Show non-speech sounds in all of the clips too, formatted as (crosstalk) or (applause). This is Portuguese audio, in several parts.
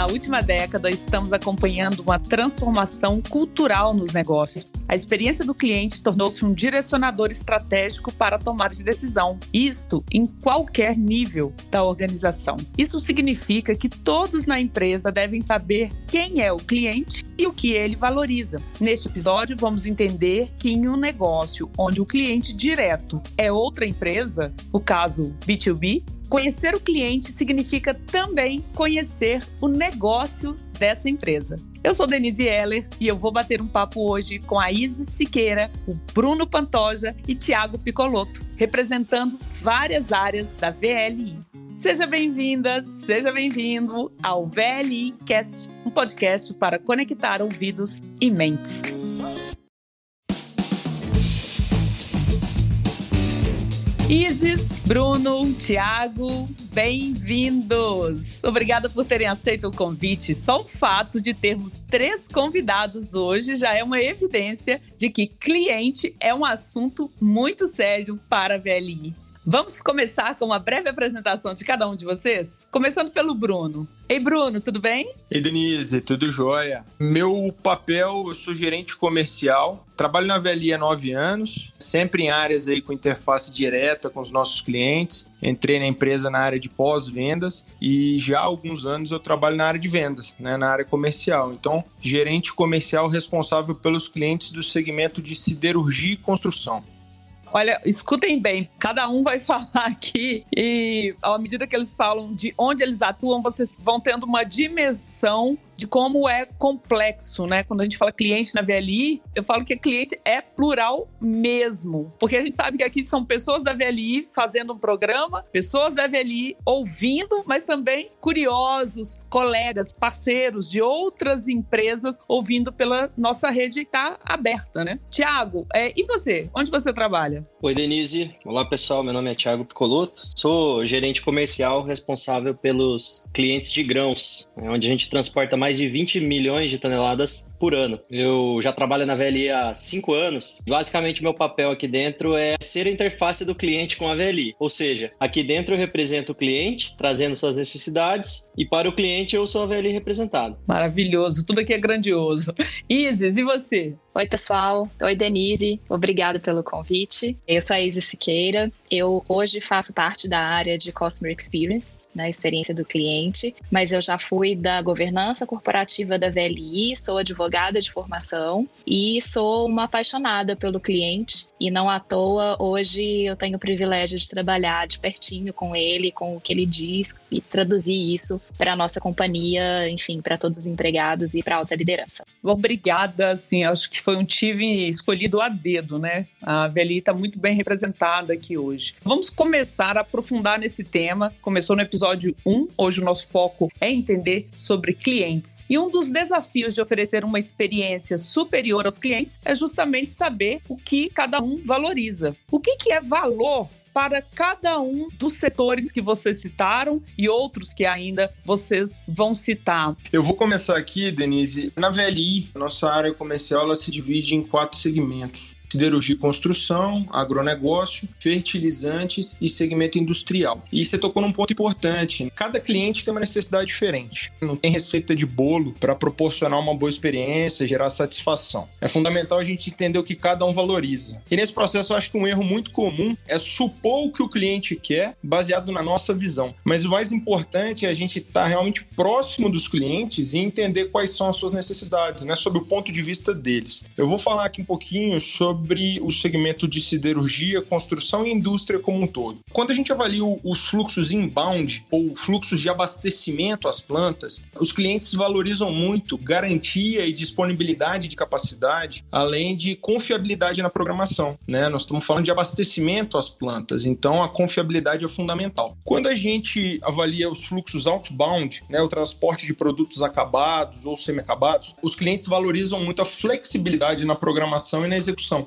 Na última década, estamos acompanhando uma transformação cultural nos negócios. A experiência do cliente tornou-se um direcionador estratégico para a tomada de decisão, isto em qualquer nível da organização. Isso significa que todos na empresa devem saber quem é o cliente e o que ele valoriza. Neste episódio, vamos entender que em um negócio onde o cliente direto é outra empresa, o caso B2B, Conhecer o cliente significa também conhecer o negócio dessa empresa. Eu sou Denise Heller e eu vou bater um papo hoje com a Isis Siqueira, o Bruno Pantoja e Tiago Picoloto, representando várias áreas da VLI. Seja bem-vinda, seja bem-vindo ao VLI Cast, um podcast para conectar ouvidos e mentes. Isis, Bruno, Tiago, bem-vindos! Obrigada por terem aceito o convite. Só o fato de termos três convidados hoje já é uma evidência de que cliente é um assunto muito sério para a VLI. Vamos começar com uma breve apresentação de cada um de vocês? Começando pelo Bruno. Ei, Bruno, tudo bem? Ei, Denise, tudo jóia. Meu papel, eu sou gerente comercial, trabalho na VLI há nove anos, sempre em áreas aí com interface direta com os nossos clientes. Entrei na empresa na área de pós-vendas e já há alguns anos eu trabalho na área de vendas, né, na área comercial. Então, gerente comercial responsável pelos clientes do segmento de siderurgia e construção. Olha, escutem bem, cada um vai (laughs) falar aqui e à medida que eles falam de onde eles atuam, vocês vão tendo uma dimensão de como é complexo, né? Quando a gente fala cliente na VLI, eu falo que cliente é plural mesmo, porque a gente sabe que aqui são pessoas da VLI fazendo um programa, pessoas da VLI ouvindo, mas também curiosos, colegas, parceiros de outras empresas ouvindo pela nossa rede está aberta, né? Tiago, é, e você? Onde você trabalha? Oi, Denise. Olá, pessoal. Meu nome é Tiago Picoloto. Sou gerente comercial responsável pelos clientes de grãos, onde a gente transporta mais mais de 20 milhões de toneladas por ano. Eu já trabalho na VLI há cinco anos. Basicamente, meu papel aqui dentro é ser a interface do cliente com a VLI. Ou seja, aqui dentro eu represento o cliente, trazendo suas necessidades, e para o cliente eu sou a VLI representado. Maravilhoso, tudo aqui é grandioso. Isis, e você? Oi, pessoal. Oi, Denise. Obrigada pelo convite. Eu sou a Isis Siqueira. Eu hoje faço parte da área de Customer Experience, na né, experiência do cliente, mas eu já fui da governança corporativa da VLI, sou advogada de formação e sou uma apaixonada pelo cliente. E não à toa, hoje eu tenho o privilégio de trabalhar de pertinho com ele, com o que ele diz e traduzir isso para a nossa companhia, enfim, para todos os empregados e para a alta liderança. Obrigada, assim, acho que foi um time escolhido a dedo, né? A VLI está muito bem representada aqui hoje. Vamos começar a aprofundar nesse tema. Começou no episódio 1, hoje o nosso foco é entender sobre clientes. E um dos desafios de oferecer uma experiência superior aos clientes é justamente saber o que cada um valoriza. O que, que é valor para cada um dos setores que vocês citaram e outros que ainda vocês vão citar. Eu vou começar aqui, Denise. Na VLI, nossa área comercial ela se divide em quatro segmentos siderurgia e construção, agronegócio, fertilizantes e segmento industrial. E você tocou num ponto importante. Cada cliente tem uma necessidade diferente. Não tem receita de bolo para proporcionar uma boa experiência, gerar satisfação. É fundamental a gente entender o que cada um valoriza. E nesse processo eu acho que um erro muito comum é supor o que o cliente quer baseado na nossa visão. Mas o mais importante é a gente estar tá realmente próximo dos clientes e entender quais são as suas necessidades, né, sob o ponto de vista deles. Eu vou falar aqui um pouquinho sobre sobre o segmento de siderurgia, construção e indústria como um todo. Quando a gente avalia os fluxos inbound ou fluxos de abastecimento às plantas, os clientes valorizam muito garantia e disponibilidade de capacidade, além de confiabilidade na programação. Né? Nós estamos falando de abastecimento às plantas, então a confiabilidade é fundamental. Quando a gente avalia os fluxos outbound, né, o transporte de produtos acabados ou semi-acabados, os clientes valorizam muito a flexibilidade na programação e na execução.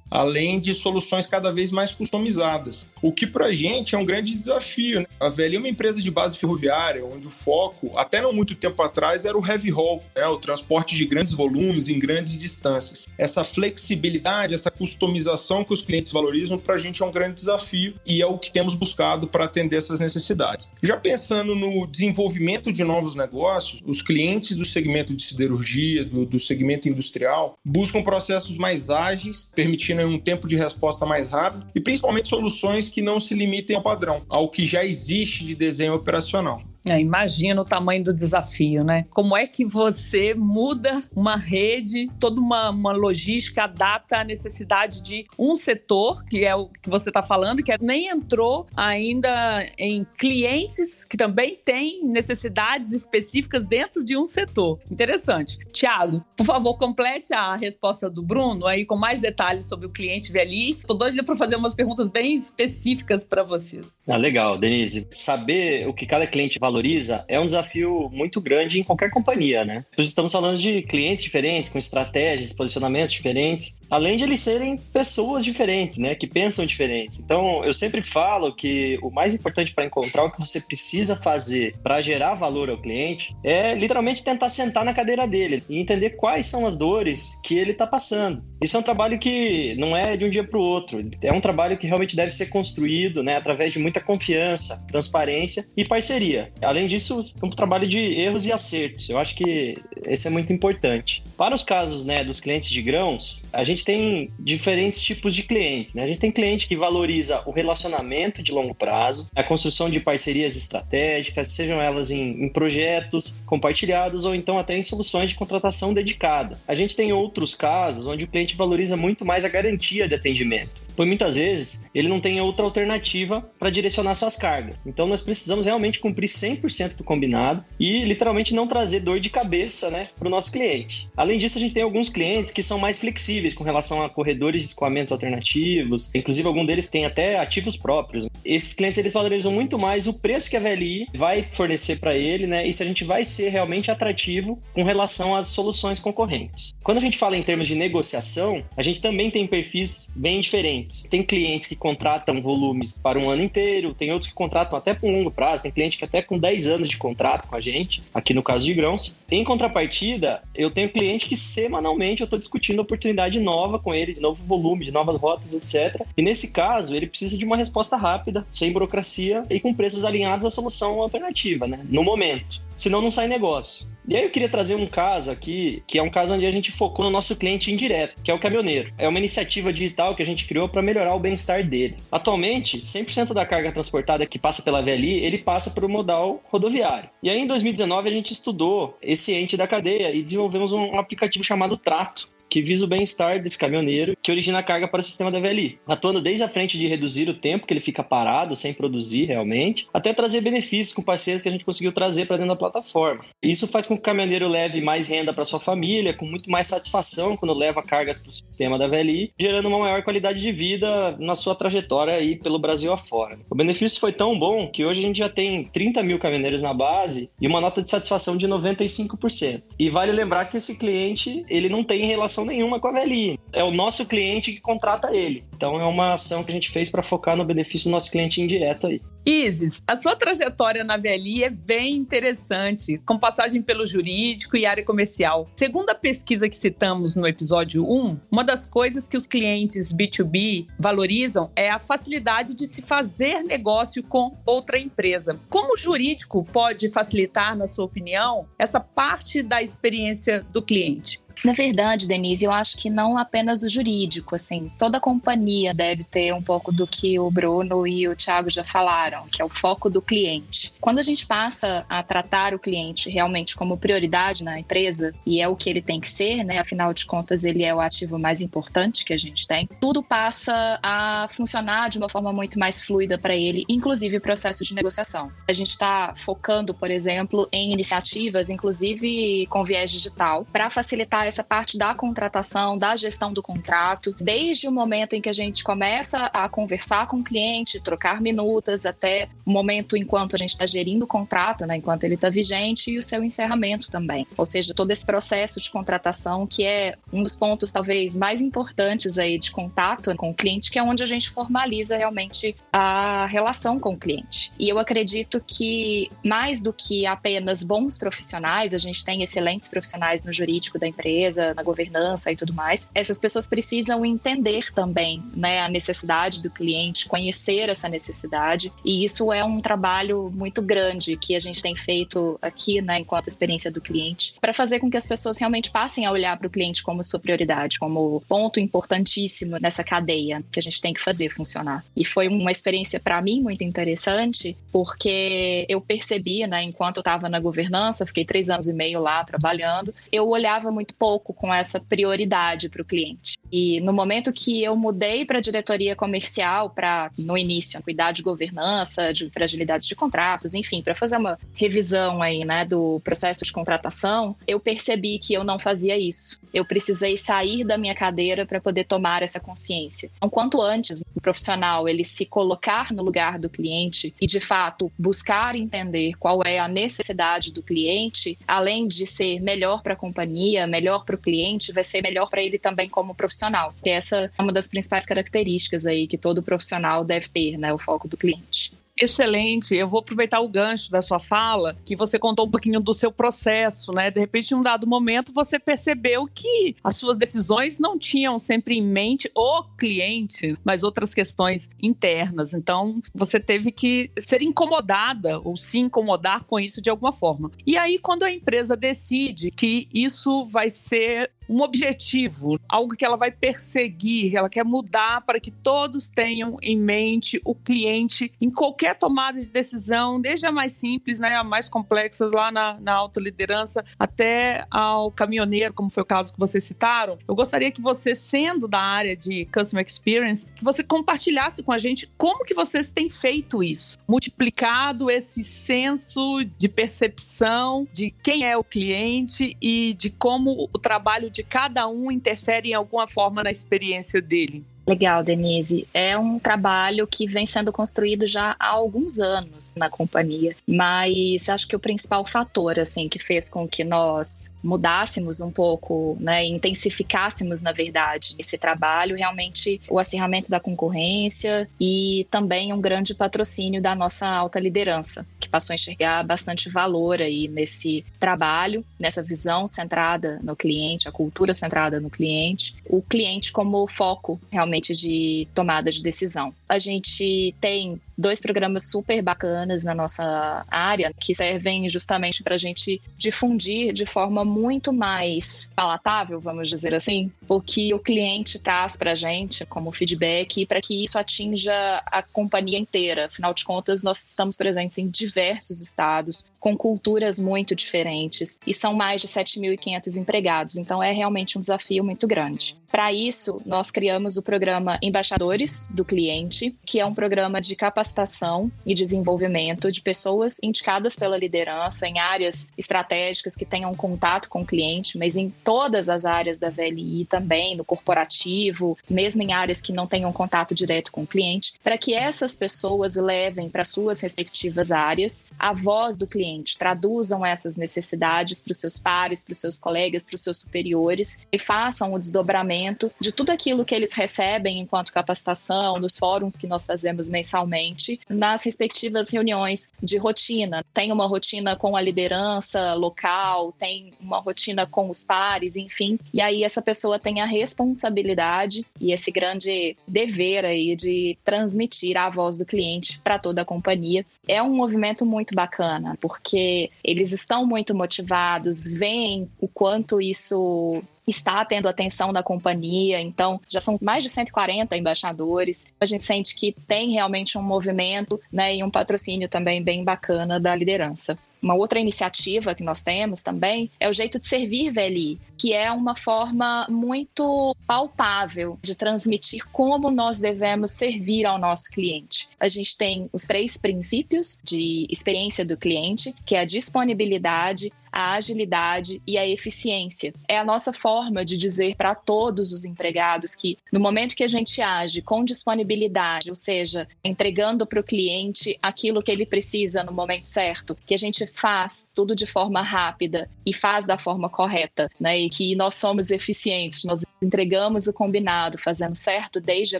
além de soluções cada vez mais customizadas. O que para a gente é um grande desafio. Né? A VLI é uma empresa de base ferroviária, onde o foco, até não muito tempo atrás, era o heavy haul, né? o transporte de grandes volumes em grandes distâncias. Essa flexibilidade, essa customização que os clientes valorizam, para a gente é um grande desafio e é o que temos buscado para atender essas necessidades. Já pensando no desenvolvimento de novos negócios, os clientes do segmento de siderurgia, do, do segmento industrial, buscam processos mais ágeis, permitindo um tempo de resposta mais rápido e principalmente soluções que não se limitem ao padrão, ao que já existe de desenho operacional. É, imagina o tamanho do desafio, né? Como é que você muda uma rede, toda uma, uma logística, adapta à necessidade de um setor, que é o que você está falando, que é, nem entrou ainda em clientes que também têm necessidades específicas dentro de um setor. Interessante. Tiago, por favor, complete a resposta do Bruno aí com mais detalhes sobre o cliente VLI. Estou doida para fazer umas perguntas bem específicas para vocês. Ah, legal, Denise. Saber o que cada cliente vai valoriza é um desafio muito grande em qualquer companhia, né? Nós estamos falando de clientes diferentes, com estratégias, posicionamentos diferentes, além de eles serem pessoas diferentes, né? Que pensam diferentes. Então, eu sempre falo que o mais importante para encontrar o que você precisa fazer para gerar valor ao cliente é literalmente tentar sentar na cadeira dele e entender quais são as dores que ele está passando. Isso é um trabalho que não é de um dia para o outro. É um trabalho que realmente deve ser construído, né? Através de muita confiança, transparência e parceria. Além disso, um trabalho de erros e acertos. Eu acho que esse é muito importante. Para os casos né, dos clientes de grãos, a gente tem diferentes tipos de clientes. Né? A gente tem cliente que valoriza o relacionamento de longo prazo, a construção de parcerias estratégicas, sejam elas em, em projetos compartilhados ou então até em soluções de contratação dedicada. A gente tem outros casos onde o cliente valoriza muito mais a garantia de atendimento pois muitas vezes ele não tem outra alternativa para direcionar suas cargas. Então nós precisamos realmente cumprir 100% do combinado e literalmente não trazer dor de cabeça né, para o nosso cliente. Além disso, a gente tem alguns clientes que são mais flexíveis com relação a corredores de escoamentos alternativos, inclusive algum deles tem até ativos próprios. Esses clientes eles valorizam muito mais o preço que a VLI vai fornecer para ele né, e se a gente vai ser realmente atrativo com relação às soluções concorrentes. Quando a gente fala em termos de negociação, a gente também tem perfis bem diferentes clientes. Tem clientes que contratam volumes para um ano inteiro, tem outros que contratam até por um longo prazo, tem cliente que até com 10 anos de contrato com a gente, aqui no caso de grãos. Em contrapartida, eu tenho cliente que semanalmente eu estou discutindo oportunidade nova com ele, de novo volume, de novas rotas, etc. E nesse caso, ele precisa de uma resposta rápida, sem burocracia e com preços alinhados à solução alternativa, né? No momento senão não sai negócio. E aí eu queria trazer um caso aqui, que é um caso onde a gente focou no nosso cliente indireto, que é o caminhoneiro. É uma iniciativa digital que a gente criou para melhorar o bem-estar dele. Atualmente, 100% da carga transportada que passa pela VLI, ele passa um modal rodoviário. E aí em 2019 a gente estudou esse ente da cadeia e desenvolvemos um aplicativo chamado Trato, que visa o bem-estar desse caminhoneiro que origina a carga para o sistema da VLI, atuando desde a frente de reduzir o tempo que ele fica parado, sem produzir realmente, até trazer benefícios com parceiros que a gente conseguiu trazer para dentro da plataforma. Isso faz com que o caminhoneiro leve mais renda para sua família, com muito mais satisfação quando leva cargas para o sistema da VLI, gerando uma maior qualidade de vida na sua trajetória aí pelo Brasil afora. O benefício foi tão bom que hoje a gente já tem 30 mil caminhoneiros na base e uma nota de satisfação de 95%. E vale lembrar que esse cliente ele não tem relação relação nenhuma com a VLI. É o nosso cliente que contrata ele. Então é uma ação que a gente fez para focar no benefício do nosso cliente indireto aí. Isis, a sua trajetória na VLI é bem interessante, com passagem pelo jurídico e área comercial. Segundo a pesquisa que citamos no episódio 1, uma das coisas que os clientes B2B valorizam é a facilidade de se fazer negócio com outra empresa. Como o jurídico pode facilitar, na sua opinião, essa parte da experiência do cliente? Na verdade, Denise, eu acho que não apenas o jurídico, assim, toda companhia deve ter um pouco do que o Bruno e o Thiago já falaram, que é o foco do cliente. Quando a gente passa a tratar o cliente realmente como prioridade na empresa, e é o que ele tem que ser, né? Afinal de contas, ele é o ativo mais importante que a gente tem, tudo passa a funcionar de uma forma muito mais fluida para ele, inclusive o processo de negociação. A gente está focando, por exemplo, em iniciativas, inclusive com viés digital, para facilitar essa parte da contratação, da gestão do contrato, desde o momento em que a gente começa a conversar com o cliente, trocar minutas, até o momento enquanto a gente está gerindo o contrato, né, enquanto ele está vigente, e o seu encerramento também. Ou seja, todo esse processo de contratação, que é um dos pontos talvez mais importantes aí de contato com o cliente, que é onde a gente formaliza realmente a relação com o cliente. E eu acredito que mais do que apenas bons profissionais, a gente tem excelentes profissionais no jurídico da empresa, na governança e tudo mais. Essas pessoas precisam entender também, né, a necessidade do cliente, conhecer essa necessidade. E isso é um trabalho muito grande que a gente tem feito aqui, né, enquanto experiência do cliente, para fazer com que as pessoas realmente passem a olhar para o cliente como sua prioridade, como ponto importantíssimo nessa cadeia que a gente tem que fazer funcionar. E foi uma experiência para mim muito interessante, porque eu percebi, né, enquanto eu estava na governança, fiquei três anos e meio lá trabalhando, eu olhava muito pouco com essa prioridade para o cliente. E no momento que eu mudei para a diretoria comercial, para no início cuidar de governança, de fragilidades de contratos, enfim, para fazer uma revisão aí, né, do processo de contratação, eu percebi que eu não fazia isso. Eu precisei sair da minha cadeira para poder tomar essa consciência. Então, quanto antes o profissional ele se colocar no lugar do cliente e de fato buscar entender qual é a necessidade do cliente, além de ser melhor para a companhia, melhor para o cliente, vai ser melhor para ele também como profissional. Que essa é uma das principais características aí que todo profissional deve ter, né, o foco do cliente. Excelente. Eu vou aproveitar o gancho da sua fala, que você contou um pouquinho do seu processo, né? De repente, em um dado momento, você percebeu que as suas decisões não tinham sempre em mente o cliente, mas outras questões internas. Então, você teve que ser incomodada ou se incomodar com isso de alguma forma. E aí, quando a empresa decide que isso vai ser um objetivo, algo que ela vai perseguir, ela quer mudar para que todos tenham em mente o cliente em qualquer tomada de decisão, desde a mais simples, né, a mais complexas lá na, na alta liderança, até ao caminhoneiro, como foi o caso que vocês citaram. Eu gostaria que você, sendo da área de Customer Experience, que você compartilhasse com a gente como que vocês têm feito isso, multiplicado esse senso de percepção de quem é o cliente e de como o trabalho de cada um interfere em alguma forma na experiência dele. Legal, Denise. É um trabalho que vem sendo construído já há alguns anos na companhia, mas acho que o principal fator, assim, que fez com que nós mudássemos um pouco, né, intensificássemos, na verdade, esse trabalho, realmente o acirramento da concorrência e também um grande patrocínio da nossa alta liderança, que passou a enxergar bastante valor aí nesse trabalho, nessa visão centrada no cliente, a cultura centrada no cliente, o cliente como foco realmente de tomada de decisão. A gente tem dois programas super bacanas na nossa área que servem justamente para a gente difundir de forma muito mais palatável, vamos dizer assim, o que o cliente traz para a gente como feedback para que isso atinja a companhia inteira. Afinal de contas, nós estamos presentes em diversos estados, com culturas muito diferentes e são mais de 7.500 empregados, então é realmente um desafio muito grande. Para isso, nós criamos o programa Embaixadores do Cliente, que é um programa de capacitação capacitação e desenvolvimento de pessoas indicadas pela liderança em áreas estratégicas que tenham contato com o cliente, mas em todas as áreas da VLI também, no corporativo, mesmo em áreas que não tenham contato direto com o cliente, para que essas pessoas levem para suas respectivas áreas a voz do cliente, traduzam essas necessidades para os seus pares, para os seus colegas, para os seus superiores e façam o desdobramento de tudo aquilo que eles recebem enquanto capacitação, nos fóruns que nós fazemos mensalmente nas respectivas reuniões de rotina. Tem uma rotina com a liderança local, tem uma rotina com os pares, enfim. E aí essa pessoa tem a responsabilidade e esse grande dever aí de transmitir a voz do cliente para toda a companhia. É um movimento muito bacana, porque eles estão muito motivados, veem o quanto isso está tendo atenção da companhia, então já são mais de 140 embaixadores. A gente sente que tem realmente um movimento né, e um patrocínio também bem bacana da liderança. Uma outra iniciativa que nós temos também é o jeito de servir VLI, que é uma forma muito palpável de transmitir como nós devemos servir ao nosso cliente. A gente tem os três princípios de experiência do cliente, que é a disponibilidade, a agilidade e a eficiência. É a nossa forma de dizer para todos os empregados que, no momento que a gente age com disponibilidade, ou seja, entregando para o cliente aquilo que ele precisa no momento certo, que a gente faz tudo de forma rápida e faz da forma correta, né? E que nós somos eficientes, nós entregamos o combinado, fazendo certo desde a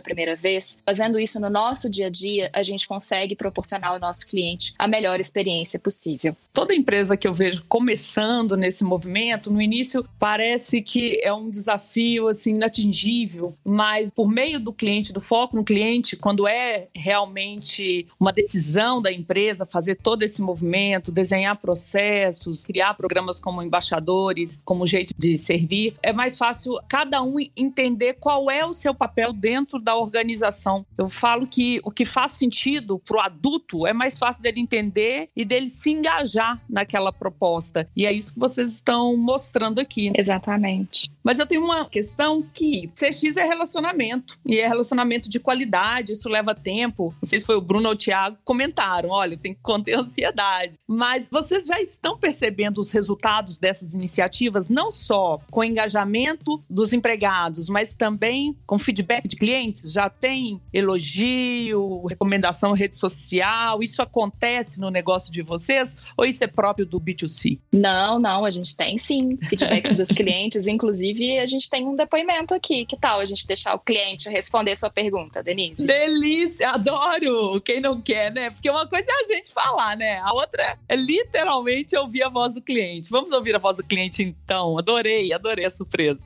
primeira vez, fazendo isso no nosso dia a dia, a gente consegue proporcionar ao nosso cliente a melhor experiência possível. Toda empresa que eu vejo começando nesse movimento, no início parece que é um desafio assim inatingível, mas por meio do cliente, do foco no cliente, quando é realmente uma decisão da empresa fazer todo esse movimento, desenhar processos, criar programas como embaixadores, como jeito de servir, é mais fácil cada um entender qual é o seu papel dentro da organização. Eu falo que o que faz sentido para o adulto é mais fácil dele entender e dele se engajar naquela proposta. E é isso que vocês estão mostrando aqui. Exatamente. Mas eu tenho uma questão que CX é relacionamento e é relacionamento de qualidade, isso leva tempo. Não sei se foi o Bruno ou o Thiago comentaram, olha, tem que conter ansiedade. Mas vocês já estão percebendo os resultados dessas iniciativas, não só com engajamento dos empregados, mas também com feedback de clientes? Já tem elogio, recomendação rede social? Isso acontece no negócio de vocês ou isso é próprio do B2C? Não, não, a gente tem sim feedbacks dos (laughs) clientes, inclusive a gente tem um depoimento aqui. Que tal a gente deixar o cliente responder sua pergunta, Denise? Delícia, adoro! Quem não quer, né? Porque uma coisa é a gente falar, né? A outra é literalmente ouvir a voz do cliente. Vamos ouvir a voz do cliente então. Adorei, adorei a surpresa.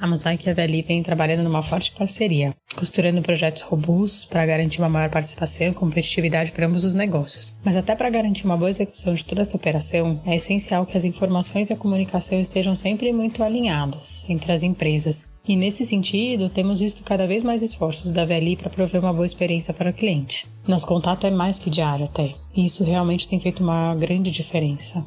A Mosaic e a VLI vêm trabalhando numa forte parceria, costurando projetos robustos para garantir uma maior participação e competitividade para ambos os negócios. Mas até para garantir uma boa execução de toda essa operação, é essencial que as informações e a comunicação estejam sempre muito alinhadas entre as empresas. E nesse sentido, temos visto cada vez mais esforços da VLI para prover uma boa experiência para o cliente. Nosso contato é mais que diário até, e isso realmente tem feito uma grande diferença.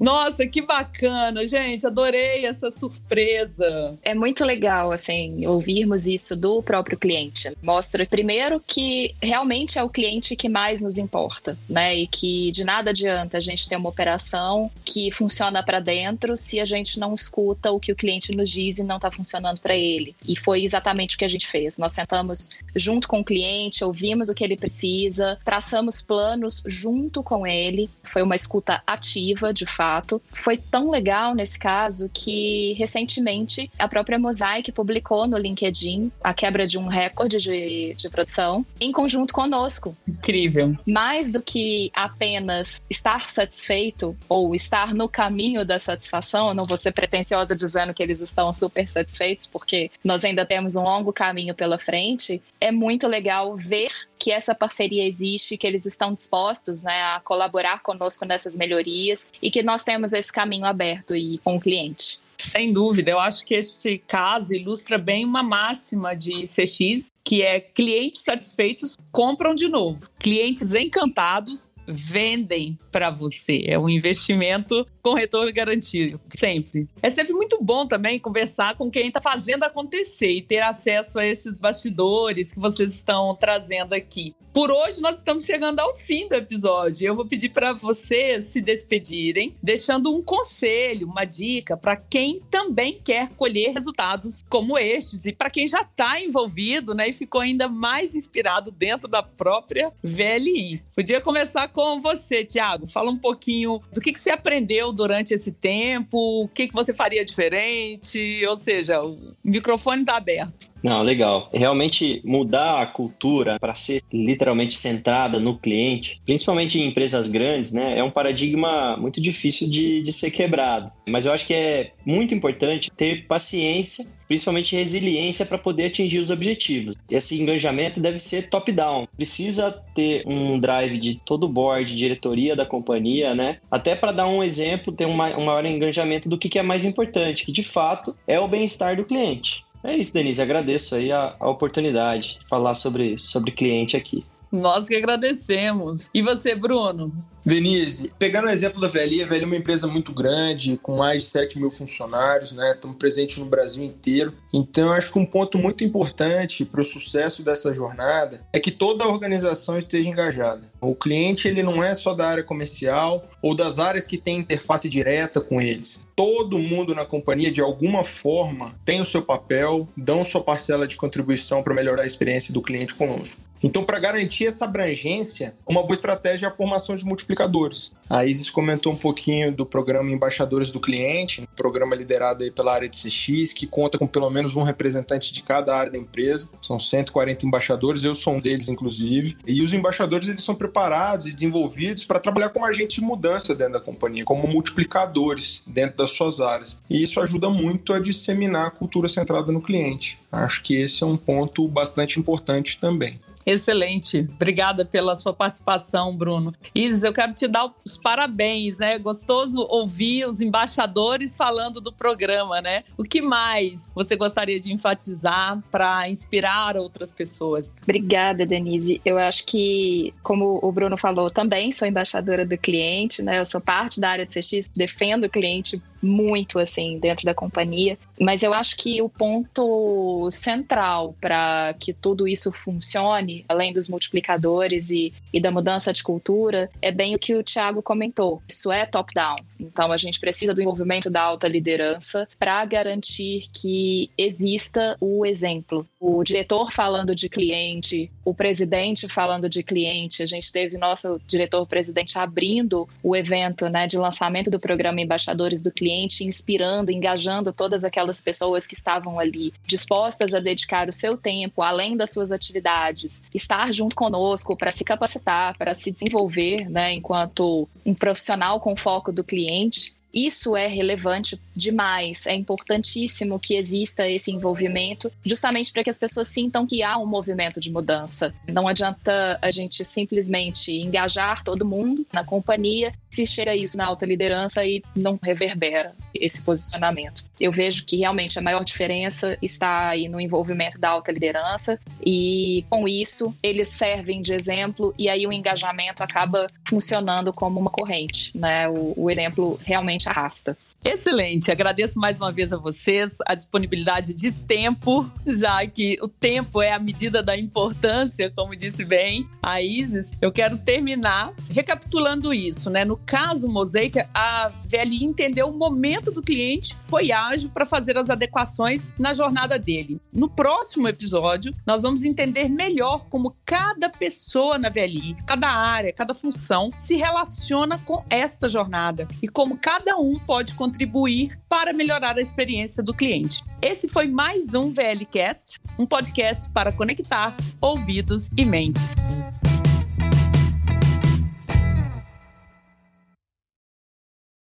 Nossa, que bacana, gente. Adorei essa surpresa. É muito legal, assim, ouvirmos isso do próprio cliente. Mostra, primeiro, que realmente é o cliente que mais nos importa, né? E que de nada adianta a gente ter uma operação que funciona para dentro se a gente não escuta o que o cliente nos diz e não está funcionando para ele. E foi exatamente o que a gente fez. Nós sentamos junto com o cliente, ouvimos o que ele precisa, traçamos planos junto com ele. Foi uma escuta ativa, de fato fato. Foi tão legal nesse caso que recentemente a própria Mosaic publicou no LinkedIn a quebra de um recorde de, de produção em conjunto conosco. Incrível. Mais do que apenas estar satisfeito ou estar no caminho da satisfação, eu não vou ser pretensiosa dizendo que eles estão super satisfeitos, porque nós ainda temos um longo caminho pela frente. É muito legal ver que essa parceria existe, que eles estão dispostos né, a colaborar conosco nessas melhorias e que nós temos esse caminho aberto aí com o cliente. Sem dúvida, eu acho que este caso ilustra bem uma máxima de CX, que é clientes satisfeitos compram de novo, clientes encantados vendem para você. É um investimento com retorno garantido, sempre. É sempre muito bom também conversar com quem está fazendo acontecer e ter acesso a esses bastidores que vocês estão trazendo aqui. Por hoje, nós estamos chegando ao fim do episódio. Eu vou pedir para vocês se despedirem, deixando um conselho, uma dica para quem também quer colher resultados como estes e para quem já está envolvido né, e ficou ainda mais inspirado dentro da própria VLI. Podia começar com você, Tiago. Fala um pouquinho do que, que você aprendeu durante esse tempo, o que, que você faria diferente, ou seja, o microfone está aberto. Não, legal. Realmente mudar a cultura para ser literalmente centrada no cliente, principalmente em empresas grandes, né, é um paradigma muito difícil de, de ser quebrado. Mas eu acho que é muito importante ter paciência, principalmente resiliência para poder atingir os objetivos. Esse engajamento deve ser top-down. Precisa ter um drive de todo o board, diretoria da companhia, né? Até para dar um exemplo, ter um maior engajamento do que, que é mais importante, que de fato é o bem-estar do cliente. É isso, Denise. Agradeço aí a, a oportunidade de falar sobre, sobre cliente aqui. Nós que agradecemos. E você, Bruno? Denise, pegando o exemplo da VLI, a VLI é uma empresa muito grande, com mais de 7 mil funcionários, né? Estamos presentes no Brasil inteiro. Então, acho que um ponto muito importante para o sucesso dessa jornada é que toda a organização esteja engajada. O cliente, ele não é só da área comercial ou das áreas que têm interface direta com eles. Todo mundo na companhia, de alguma forma, tem o seu papel, dão sua parcela de contribuição para melhorar a experiência do cliente conosco. Então, para garantir essa abrangência, uma boa estratégia é a formação de multiplicadores. A Isis comentou um pouquinho do programa Embaixadores do Cliente, um programa liderado aí pela área de CX, que conta com pelo menos um representante de cada área da empresa. São 140 embaixadores, eu sou um deles, inclusive. E os embaixadores eles são preparados e desenvolvidos para trabalhar como agentes de mudança dentro da companhia, como multiplicadores dentro das suas áreas. E isso ajuda muito a disseminar a cultura centrada no cliente. Acho que esse é um ponto bastante importante também. Excelente. Obrigada pela sua participação, Bruno. Isis, eu quero te dar os parabéns, né? Gostoso ouvir os embaixadores falando do programa, né? O que mais você gostaria de enfatizar para inspirar outras pessoas? Obrigada, Denise. Eu acho que, como o Bruno falou, também sou embaixadora do cliente, né? Eu sou parte da área de CX, defendo o cliente muito assim dentro da companhia, mas eu acho que o ponto central para que tudo isso funcione, além dos multiplicadores e, e da mudança de cultura, é bem o que o Thiago comentou. Isso é top-down. Então a gente precisa do envolvimento da alta liderança para garantir que exista o exemplo. O diretor falando de cliente, o presidente falando de cliente. A gente teve nosso diretor-presidente abrindo o evento né, de lançamento do programa Embaixadores do Cliente cliente, inspirando, engajando todas aquelas pessoas que estavam ali dispostas a dedicar o seu tempo, além das suas atividades, estar junto conosco para se capacitar, para se desenvolver, né, enquanto um profissional com foco do cliente. Isso é relevante demais. É importantíssimo que exista esse envolvimento, justamente para que as pessoas sintam que há um movimento de mudança. Não adianta a gente simplesmente engajar todo mundo na companhia se chega isso na alta liderança e não reverbera esse posicionamento. Eu vejo que realmente a maior diferença está aí no envolvimento da alta liderança e com isso eles servem de exemplo e aí o engajamento acaba funcionando como uma corrente, né? O, o exemplo realmente arrasta. Excelente, agradeço mais uma vez a vocês a disponibilidade de tempo, já que o tempo é a medida da importância, como disse bem a Isis. Eu quero terminar recapitulando isso, né? No caso Mosaic, a VLI entendeu o momento do cliente, foi ágil para fazer as adequações na jornada dele. No próximo episódio, nós vamos entender melhor como cada pessoa na VLI, cada área, cada função se relaciona com esta jornada e como cada um pode contribuir contribuir para melhorar a experiência do cliente. Esse foi mais um VLCast, um podcast para conectar ouvidos e mentes.